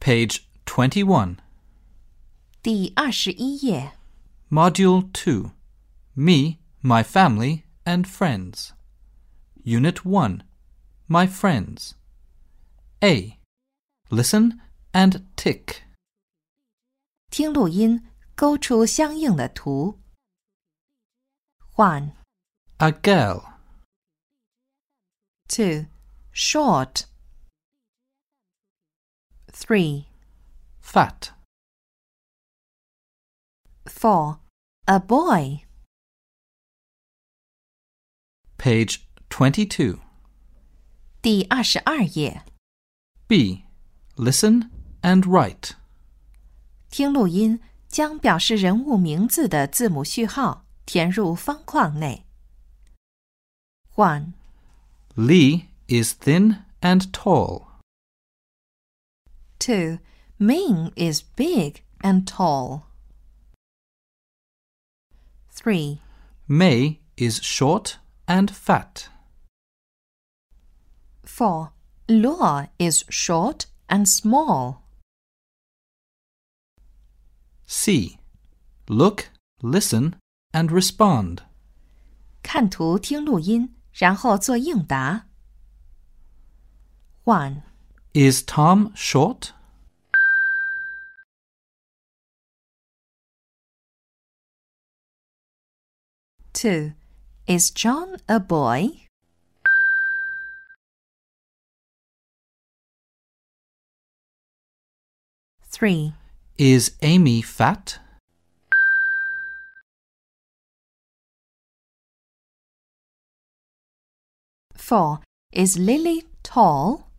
Page 21. 第二十一页。 Module 2 Me, My Family, and Friends. Unit 1 My Friends. A. Listen and tick. 听录音，勾出相应的图。One, A girl. two, short. Three, Fat. four, a boy. Page 22. 第二十二页。 B. Listen and write. 听录音，将表示人物名字的字母序号填入方框内。One, Lee is thin and tall. two, Ming is big and tall. Three, May is short and fat. four, Luo is short and small. C. Look, listen, and respond. 看图听录音，然后做应答。One, Is Tom short? two, Is John a boy? Three, Is Amy fat? four, Is Lily tall?